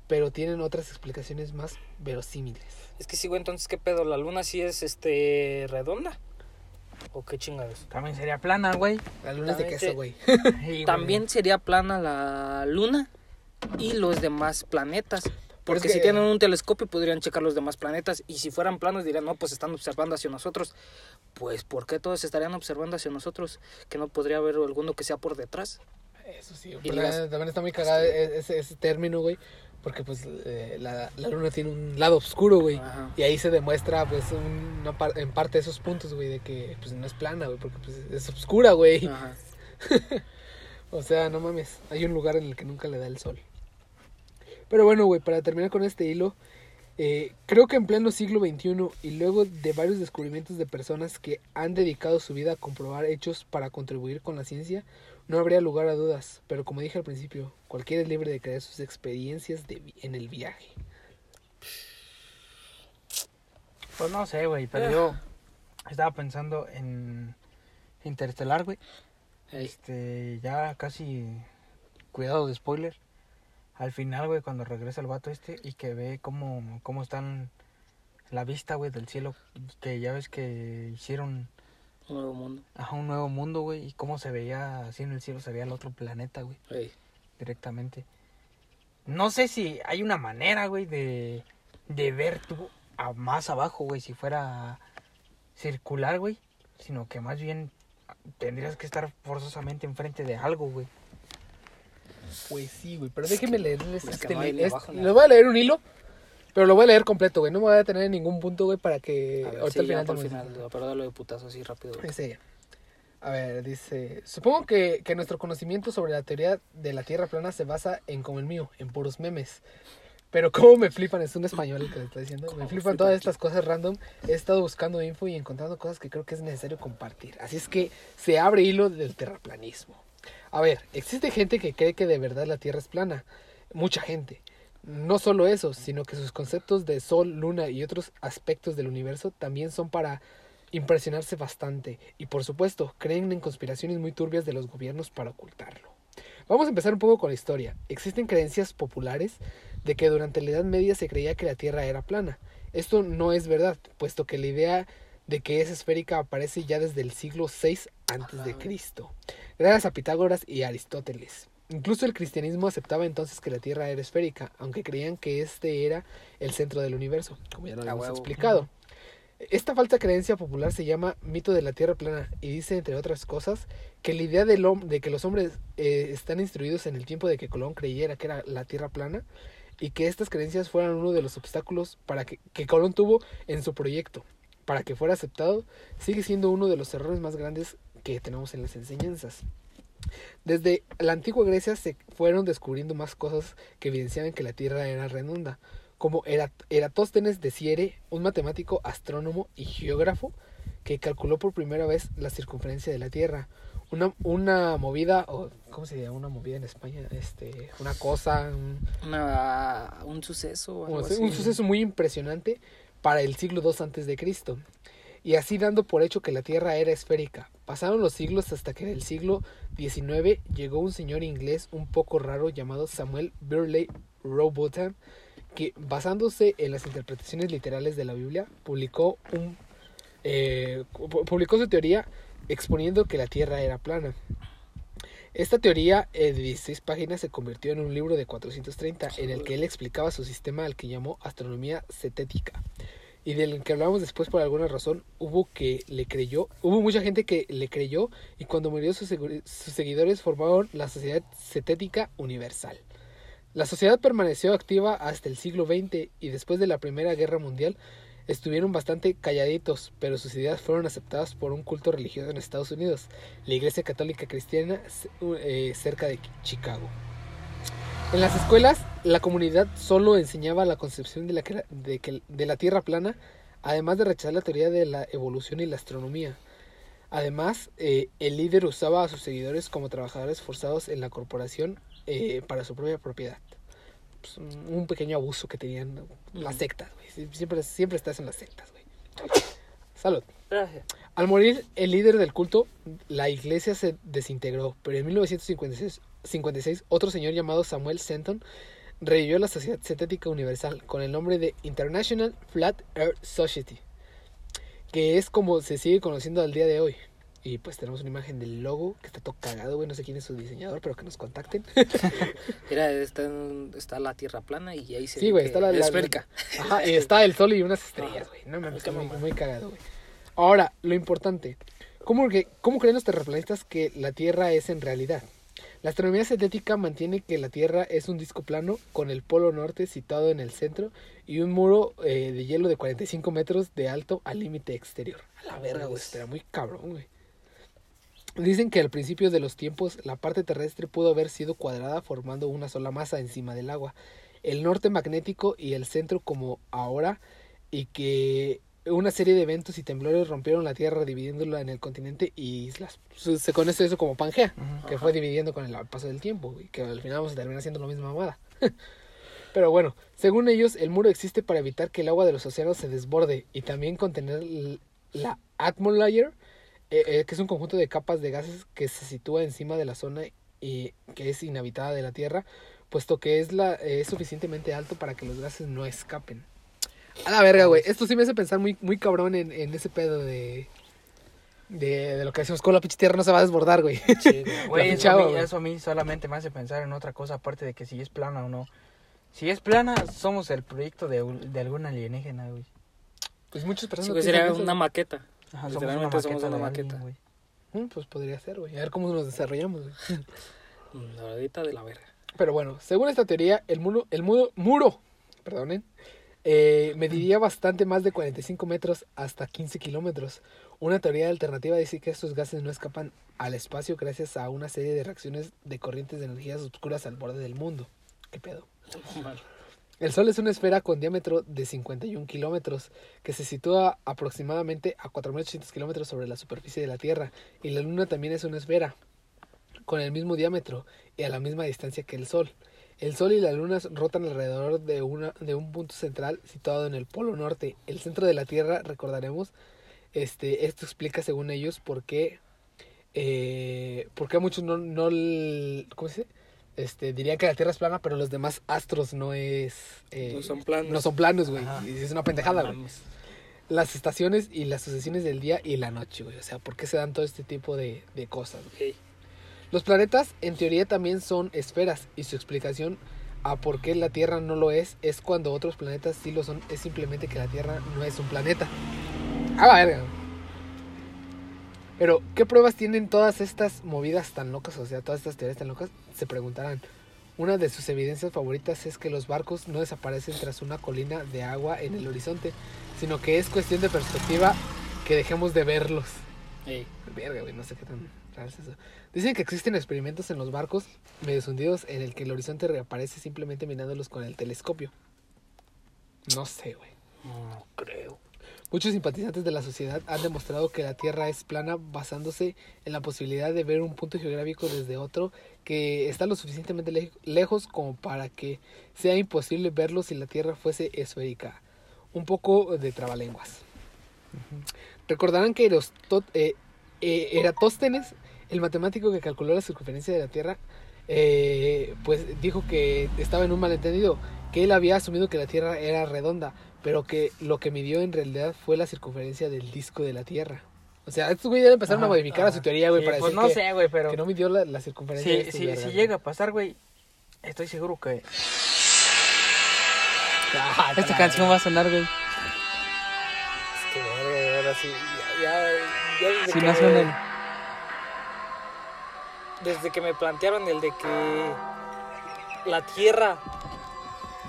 pero tienen otras explicaciones más verosímiles. Es que sí, güey, entonces, ¿qué pedo? ¿La luna sí es, este, redonda? ¿O qué chingados? También sería plana, güey. La luna es de También queso, güey. Sí, güey. También sería plana la luna y los demás planetas. Porque es si tienen un telescopio podrían checar los demás planetas y si fueran planos dirían, no, pues están observando hacia nosotros. Pues, ¿por qué todos estarían observando hacia nosotros? Que no podría haber alguno que sea por detrás. Eso sí, Y pero las- también- también está muy cagado e- ese, ese término, güey. Porque pues eh, la, la luna tiene un lado oscuro, güey. Ajá. Y ahí se demuestra, pues, un- una par- en parte esos puntos, güey, de que pues no es plana, güey, porque pues es oscura, güey. O sea, no mames, hay un lugar en el que nunca le da el sol. Pero bueno, güey, para terminar con este hilo, eh, creo que en pleno siglo XXI y luego de varios descubrimientos de personas que han dedicado su vida a comprobar hechos para contribuir con la ciencia, no habría lugar a dudas. Pero como dije al principio, cualquiera es libre de crear sus experiencias de vi- en el viaje. Pues no sé, güey, pero yo estaba pensando en Interestelar, güey. Ey, Este, ya casi cuidado de spoiler. Al final, güey, cuando regresa el vato este y que ve cómo, cómo están la vista, güey, del cielo, que ya ves que hicieron un nuevo mundo. ajá, un nuevo mundo, güey, y cómo se veía así en el cielo, se veía el otro planeta, güey, Ey. directamente. No sé si hay una manera, güey, de, de ver tú a más abajo, güey, si fuera circular, güey, sino que más bien tendrías que estar forzosamente enfrente de algo, güey. Pues sí, güey. Pero déjenme leerles Es que este no Les voy a leer un hilo. Pero lo voy a leer completo, güey. No me voy a detener en ningún punto, güey, para que ver, ahorita sí, al final por final, pero dalo de putazo así rápido. güey. Ese. A ver, dice, supongo que, que nuestro conocimiento sobre la teoría de la Tierra plana se basa en como el mío, en puros memes. Pero cómo me flipan, es un español el que le está diciendo. Me ¿Cómo flipan todas estas cosas random. He estado buscando info y encontrando cosas que creo que es necesario compartir. Así es que se abre hilo del terraplanismo. A ver, existe gente que cree que de verdad la Tierra es plana. Mucha gente. No solo eso, sino que sus conceptos de Sol, Luna y otros aspectos del universo también son para impresionarse bastante. Y por supuesto, creen en conspiraciones muy turbias de los gobiernos para ocultarlo. Vamos a empezar un poco con la historia. Existen creencias populares de que durante la Edad Media se creía que la Tierra era plana. Esto no es verdad, puesto que la idea de que es esférica aparece ya desde el siglo VI antes de Cristo, gracias a Pitágoras y Aristóteles. Incluso el cristianismo aceptaba entonces que la Tierra era esférica, aunque creían que este era el centro del universo, como ya lo huevo. explicado. Esta falsa creencia popular se llama mito de la Tierra plana y dice, entre otras cosas, que la idea del de que los hombres eh, están instruidos en el tiempo de que Colón creyera que era la Tierra plana y que estas creencias fueran uno de los obstáculos para que, que Colón tuvo en su proyecto para que fuera aceptado, sigue siendo uno de los errores más grandes que tenemos en las enseñanzas. Desde la antigua Grecia se fueron descubriendo más cosas que evidenciaban que la Tierra era redonda, como Erat- Eratóstenes de Siere, un matemático, astrónomo y geógrafo que calculó por primera vez la circunferencia de la Tierra. Una, una movida, o ¿cómo se llama? Una movida en España, este, una cosa, un, Una, un suceso. algo un, suceso muy impresionante para el siglo II antes de Cristo. Y así dando por hecho que la Tierra era esférica. Pasaron los siglos hasta que en el siglo XIX llegó un señor inglés un poco raro llamado Samuel Burley Rowbotham, que basándose en las interpretaciones literales de la Biblia, publicó un eh, pu- publicó su teoría exponiendo que la Tierra era plana. Esta teoría eh, de 16 páginas se convirtió en un libro de 430 en el que él explicaba su sistema al que llamó astronomía cetética y del que hablamos después por alguna razón hubo que le creyó hubo mucha gente que le creyó y cuando murió sus, segui- sus seguidores formaron la sociedad cetética universal la sociedad permaneció activa hasta el siglo XX y después de la primera guerra mundial estuvieron bastante calladitos, pero sus ideas fueron aceptadas por un culto religioso en Estados Unidos, la Iglesia Católica Cristiana eh, cerca de Chicago. En las escuelas, la comunidad solo enseñaba la concepción de la, cre- de que- de la Tierra plana, además de rechazar la teoría de la evolución y la astronomía. Además, eh, el líder usaba a sus seguidores como trabajadores forzados en la corporación eh, para su propia propiedad. Pues, un un pequeño abuso que tenían las sectas, güey. Siempre, siempre estás en las sectas, güey. Salud. Gracias. Al morir el líder del culto, la iglesia se desintegró, pero en 1956 56, otro señor llamado Samuel Senton revivió la Sociedad Cetética Universal con el nombre de International Flat Earth Society, que es como se sigue conociendo al día de hoy. Y pues tenemos una imagen del logo que está todo cagado, güey. No sé quién es su diseñador, pero que nos contacten. Mira, está, en- está la tierra plana y ahí se Sí, güey, está la, la- esférica. Ajá, y está el sol y unas estrellas, güey. No está muy, muy cagado, güey. Ahora, lo importante. ¿Cómo, que, ¿Cómo creen los terraplanistas que la Tierra es en realidad? La astronomía cetética mantiene que la Tierra es un disco plano con el polo norte situado en el centro y un muro eh, de hielo de 45 metros de alto al límite exterior. A la verga, güey. Espera, muy cabrón, güey. Dicen que al principio de los tiempos la parte terrestre pudo haber sido cuadrada formando una sola masa encima del agua, el norte magnético y el centro como ahora, y que una serie de eventos y temblores rompieron la Tierra dividiéndola en el continente y islas. Se se conoce eso como Pangea, que fue dividiendo con el paso del tiempo y que al final vamos a terminar siendo la misma mamada. Pero bueno, según ellos, el muro existe para evitar que el agua de los océanos se desborde y también contener la atmolayer, eh, eh, que es un conjunto de capas de gases que se sitúa encima de la zona y que es inhabitada de la Tierra, puesto que es, la, eh, es suficientemente alto para que los gases no escapen. A la verga, güey. Esto sí me hace pensar muy, muy cabrón en, en ese pedo de, de, de lo que decimos, con la pinche tierra no se va a desbordar, güey. Sí, Güey, eso, a mí, güey. eso a mí solamente me hace pensar en otra cosa aparte de que si es plana o no. Si es plana, somos el proyecto de, de algún alienígena, güey. Pues muchas personas Sí, piensan sería una maqueta. Ajá, somos Literalmente una somos maqueta una de maqueta. alguien, güey. Mm, pues podría ser, güey. A ver cómo nos desarrollamos, güey. La verdadita de la verga. Pero bueno, según esta teoría, el muro, el muro, muro, perdonen, eh, mediría bastante más de 45 metros hasta 15 kilómetros. Una teoría alternativa dice que estos gases no escapan al espacio gracias a una serie de reacciones de corrientes de energías oscuras al borde del mundo. ¿Qué pedo? El Sol es una esfera con diámetro de 51 kilómetros, que se sitúa aproximadamente a 4.800 kilómetros sobre la superficie de la Tierra, y la Luna también es una esfera, con el mismo diámetro y a la misma distancia que el Sol. El Sol y la Luna rotan alrededor de, una, de un punto central situado en el Polo Norte, el centro de la Tierra, recordaremos. Este, esto explica, según ellos, por qué, eh, por qué muchos no, no, ¿cómo se dice? Este, dirían que la Tierra es plana, pero los demás astros no es... eh, No son planos. No son planos, güey. Es una pendejada, güey. Las estaciones y las sucesiones del día y la noche, güey. O sea, ¿por qué se dan todo este tipo de, de cosas, güey? Ok. Los planetas, en teoría, también son esferas. Y su explicación a por qué la Tierra no lo es, es cuando otros planetas sí lo son. Es simplemente que la Tierra no es un planeta. A la verga. Pero, ¿qué pruebas tienen todas estas movidas tan locas? O sea, todas estas teorías tan locas, se preguntarán. Una de sus evidencias favoritas es que los barcos no desaparecen tras una colina de agua en el horizonte, sino que es cuestión de perspectiva que dejemos de verlos. Ey. Verga, güey, no sé qué tan es eso. Dicen que existen experimentos en los barcos medio hundidos en el que el horizonte reaparece simplemente mirándolos con el telescopio. No sé, güey. No creo. Muchos simpatizantes de la sociedad han demostrado que la Tierra es plana basándose en la posibilidad de ver un punto geográfico desde otro que está lo suficientemente le- lejos como para que sea imposible verlo si la Tierra fuese esférica. Un poco de trabalenguas. Recordarán que eh, eh, Eratóstenes, el matemático que calculó la circunferencia de la Tierra, eh, pues dijo que estaba en un malentendido, que él había asumido que la Tierra era redonda, pero que lo que midió en realidad fue la circunferencia del disco de la Tierra. O sea, estos güey ya empezaron a Ajá, modificar a su teoría, güey, Sí, para pues decir no que, sé, güey, pero... que no midió la, la circunferencia de Si, estos si, llega a pasar, güey, estoy seguro que Ah, esta canción va a sonar, güey. Es que ahora sí. Ya, ya, ya desde Si que no suena Desde que me plantearon el de que la Tierra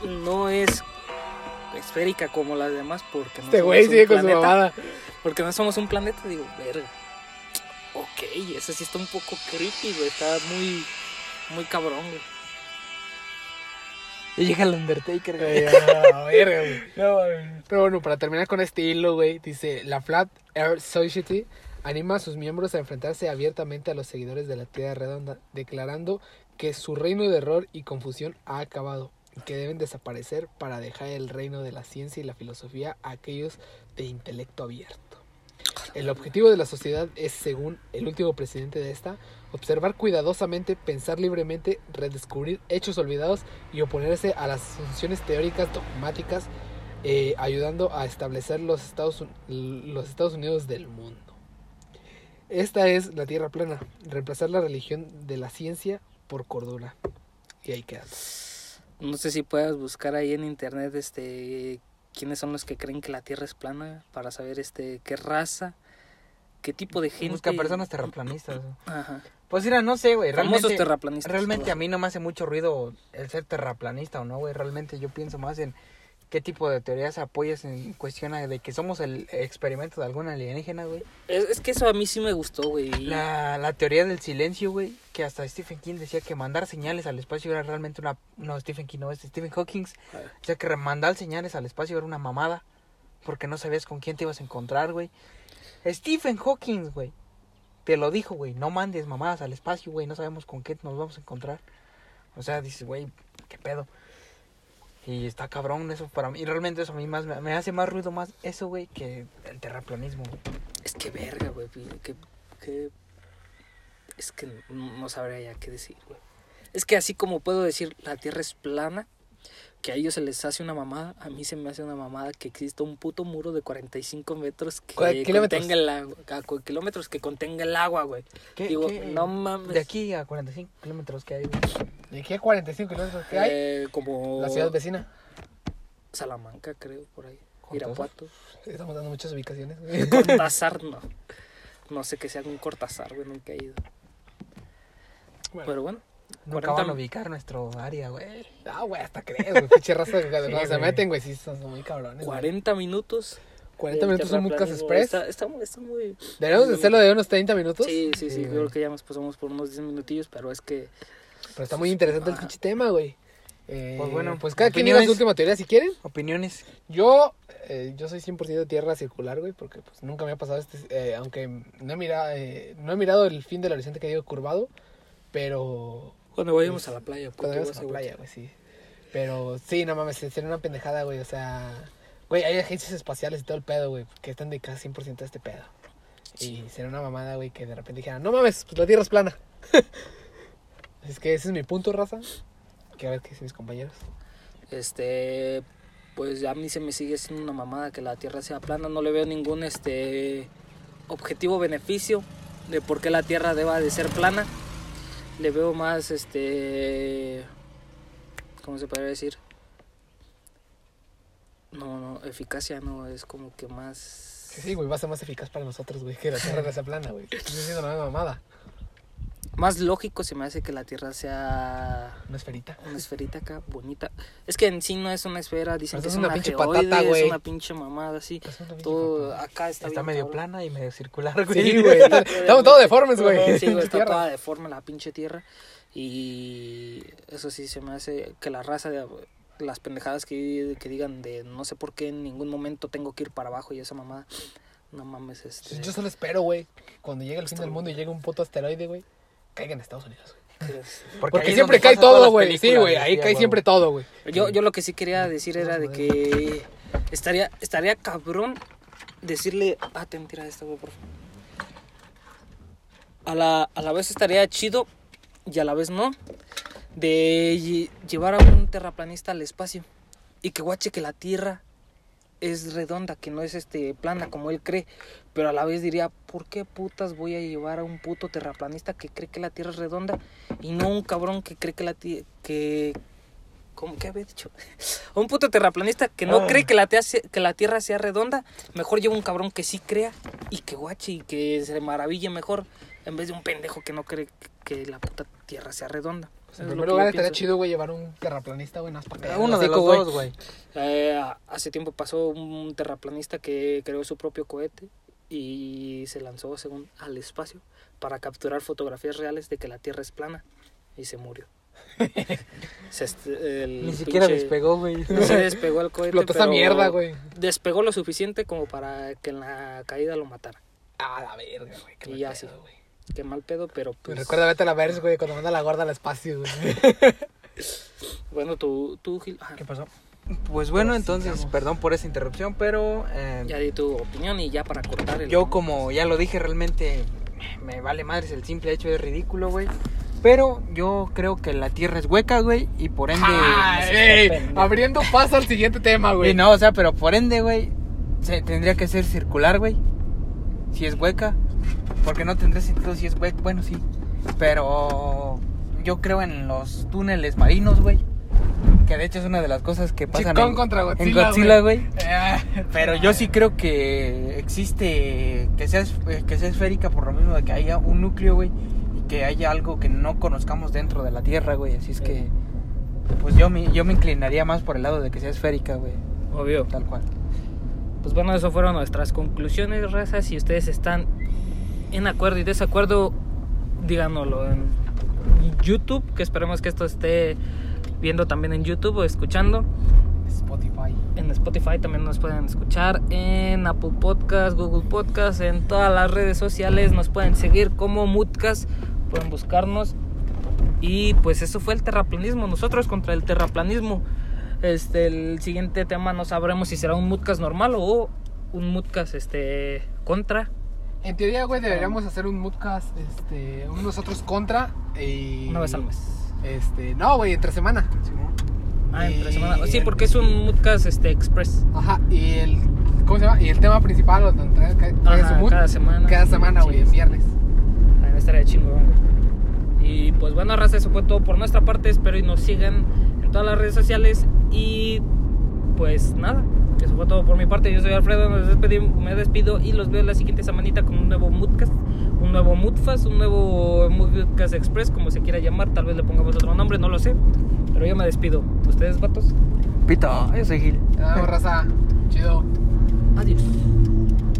no es esférica como las demás porque no Este somos güey un sigue con su planeta, mamada. porque no somos un planeta digo verga ok eso sí está un poco creepy güey está muy muy cabrón güey Y llega el Undertaker, güey. Verga, güey. No, güey. Pero bueno, para terminar con este hilo, güey, dice, la Flat Earth Society anima a sus miembros a enfrentarse abiertamente a los seguidores de la Tierra Redonda, declarando que su reino de error y confusión ha acabado y que deben desaparecer para dejar el reino de la ciencia y la filosofía a aquellos de intelecto abierto. El objetivo de la sociedad es, según el último presidente de esta, observar cuidadosamente, pensar libremente, redescubrir hechos olvidados y oponerse a las funciones teóricas dogmáticas, eh, ayudando a establecer los Estados Unidos del mundo. Esta es la Tierra plana, reemplazar la religión de la ciencia por cordura. Y ahí queda. no sé si puedas buscar ahí en internet este quiénes son los que creen que la Tierra es plana para saber este qué raza qué tipo de gente Busca personas terraplanistas. Ajá. Pues mira, no sé, güey. Realmente, terraplanistas realmente a mí no me hace mucho ruido el ser terraplanista o no, güey. Realmente yo pienso más en qué tipo de teorías apoyas en cuestión de que somos el experimento de alguna alienígena, güey. es, es que eso a mí sí me gustó güey La, la teoría del silencio, güey, que hasta Stephen King decía que mandar señales al espacio era realmente una... No, Stephen King no, es Stephen Hawking. Decía que mandar señales al espacio era una mamada, porque no sabías con quién te ibas a encontrar, güey. Stephen Hawking, güey, te lo dijo, güey, no mandes mamadas al espacio, güey, no sabemos con qué nos vamos a encontrar. O sea, dices, güey, qué pedo. Y está cabrón eso para mí. Y realmente eso a mí más me, me hace más ruido más eso, güey, que el terraplanismo. es que verga güey que, que- es que no, no sabría ya qué decir güey es que así como puedo decir la Tierra es plana que a ellos se les hace una mamada, a mí se me hace una mamada que exista un puto muro de 45 metros que kilómetros. contenga el agua, kilómetros que contenga el agua, güey. ¿Qué- Digo, qué- no mames. De aquí a 45 kilómetros que hay, güey. ¿De qué 45 kilómetros que hay? Eh, como La ciudad vecina. Salamanca, creo, por ahí. ¿Cortázar? Irapuato. Estamos dando muchas ubicaciones. güey. Cortázar, no. No sé que sea un cortazar, güey, nunca he ido. Bueno. Pero bueno. Nunca 40 van a ubicar nuestro área, güey. Ah, güey, hasta crees, güey. Pinche raza que Sí, se meten, güey, sí, son son muy cabrones. güey. 40 minutos. 40 del minutos Moodcast terraplanismo. Express. Está, está, muy- está muy... Deberíamos de hacerlo de unos 30 minutos. Sí, sí, sí, Sí, creo que ya nos pasamos por unos 10 minutillos, pero es que... Pero está muy interesante el Ah. pinche tema, güey. Eh, Pues bueno, pues cada quien diga su última teoría si quieren. Opiniones. Yo, eh, yo soy 100% tierra circular, güey, porque pues nunca me ha pasado este, eh, aunque no he mirado, eh, no he mirado el fin del horizonte que digo curvado, pero Cuando vayamos a la playa. cuando vayamos a la playa, güey, sí. Pero sí, no mames, sería una pendejada, güey, o sea, güey, hay agencias espaciales y todo el pedo, güey, que están dedicadas 100% a este pedo. Y sería una mamada, güey, que de repente dijeran, no mames, pues la Tierra es plana. es que ese es mi punto, raza. Que a ver qué dicen mis compañeros. Este, pues a mí se me sigue siendo una mamada que la Tierra sea plana. No le veo ningún este objetivo beneficio de por qué la Tierra deba de ser plana. Le veo más este, ¿cómo se podría decir? No, no, eficacia no es como que más. Sí, sí, güey, va a ser más eficaz para nosotros, güey, que la Tierra sea plana, güey. Estoy diciendo misma mamada. Más lógico se me hace que la Tierra sea Una esferita. una esferita acá bonita. Es que en sí no es una esfera, dicen Pero que es una una, pinche geoide, patata, güey. es una pinche mamada así. Es una pinche Todo patata. acá está, Está bien medio cabrón. plana y medio circular, güey. Sí, güey. Estamos todos deformes, güey. Sí, güey, está toda deforme la pinche tierra. Y eso sí se me hace que la raza de las pendejadas que, que digan de no sé por qué en ningún momento tengo que ir para abajo y esa mamada. No mames, este. Yo solo espero, güey, cuando llegue el fin del mundo y llegue un puto asteroide, güey, caiga en Estados Unidos, Porque, es siempre cae todo, güey. Sí, güey, ahí cae siempre todo, güey. Yo, yo lo que sí quería decir era de que estaría, estaría cabrón decirle, ah, te mentira esta, güey, por favor. A la, a la vez estaría chido y a la vez no, de lle- llevar a un terraplanista al espacio y que guache que la Tierra es redonda, que no es este plana como él cree, pero a la vez diría, ¿por qué putas voy a llevar a un puto terraplanista que cree que la Tierra es redonda y no un cabrón que cree que la ti- que ¿Cómo que había dicho? A un puto terraplanista que no Ah. cree que la, tea- que la Tierra sea redonda, mejor lleva un cabrón que sí crea y que guache y que se maraville mejor en vez de un pendejo que no cree que la puta Tierra sea redonda. Pues en Es primer lugar estaría chido, güey, llevar un terraplanista, güey, nada más para Uno de los dos, güey. Eh, hace tiempo pasó un terraplanista que creó su propio cohete y se lanzó según al espacio para capturar fotografías reales de que la Tierra es plana y se murió. Se est- el Ni siquiera pinche- despegó, güey. No se despegó el cohete. Explotó esa mierda, güey. Despegó lo suficiente como para que en la caída lo matara. Ah, la verga, güey. Y mal ya pedo, sí. güey. Qué mal pedo, pero Me pues. recuerda vete a la verga, güey, cuando manda la gorda al espacio, güey. Bueno, tú, tú Gil, ah, ¿Qué pasó? Pues bueno, entonces, perdón por esa interrupción, pero eh, ya di tu opinión y ya para cortar el. yo como ya lo dije, realmente me vale madres el simple hecho de ridículo, güey. Pero yo creo que la Tierra es hueca, güey, y por ende... Ah, ey, abriendo paso al siguiente tema, güey. Y no, o sea, pero por ende, güey, se tendría que ser circular, güey. Si es hueca. Porque no tendría sentido si es. Bueno, sí. Pero yo creo en los túneles marinos, güey. Que de hecho es una de las cosas que pasan Chicón en, contra en Godzilla, Godzilla, güey. Eh, Pero yo sí creo que existe que sea, es- que sea esférica por lo mismo de que haya un núcleo, güey, y que haya algo que no conozcamos dentro de la Tierra, güey. Así es que, pues yo me, yo me inclinaría más por el lado de que sea esférica, güey, Obvio. tal cual. Pues bueno, eso fueron nuestras conclusiones, raza. Si ustedes están en acuerdo y desacuerdo, díganoslo en YouTube, que esperemos que esto esté viendo también en YouTube o escuchando. Spotify. En Spotify también nos pueden escuchar, en Apple Podcast, Google Podcast, en todas las redes sociales nos pueden seguir como Moodcast, pueden buscarnos. Y pues eso fue el terraplanismo, nosotros contra el terraplanismo. Este, el siguiente tema no sabremos si será un Moodcast normal o un Moodcast este, contra. En teoría, güey, deberíamos hacer un moodcast, este, un nosotros contra y... Una vez al mes. Este, no, güey, entre semana. Ah, entre semana. Sí, porque es un Moodcast este, express. Ajá, y el, ¿cómo se llama? Y el tema principal, donde trae, trae Ajá, su mood, cada semana. cada semana, güey, en viernes. También estaría chingón, güey. Y pues bueno, raza, eso fue todo por nuestra parte. Espero y nos sigan en todas las redes sociales. Y pues nada, Eso fue todo por mi parte. Yo soy Alfredo, me despido y los veo la siguiente semanita con un nuevo Moodcast, un nuevo Moodfast, un nuevo Moodcast Express, como se quiera llamar. Tal vez le pongamos otro nombre, no lo sé. Pero yo me despido. ¿Ustedes, vatos? Pito, yo soy Gil. Ah, raza. Chido. Adiós.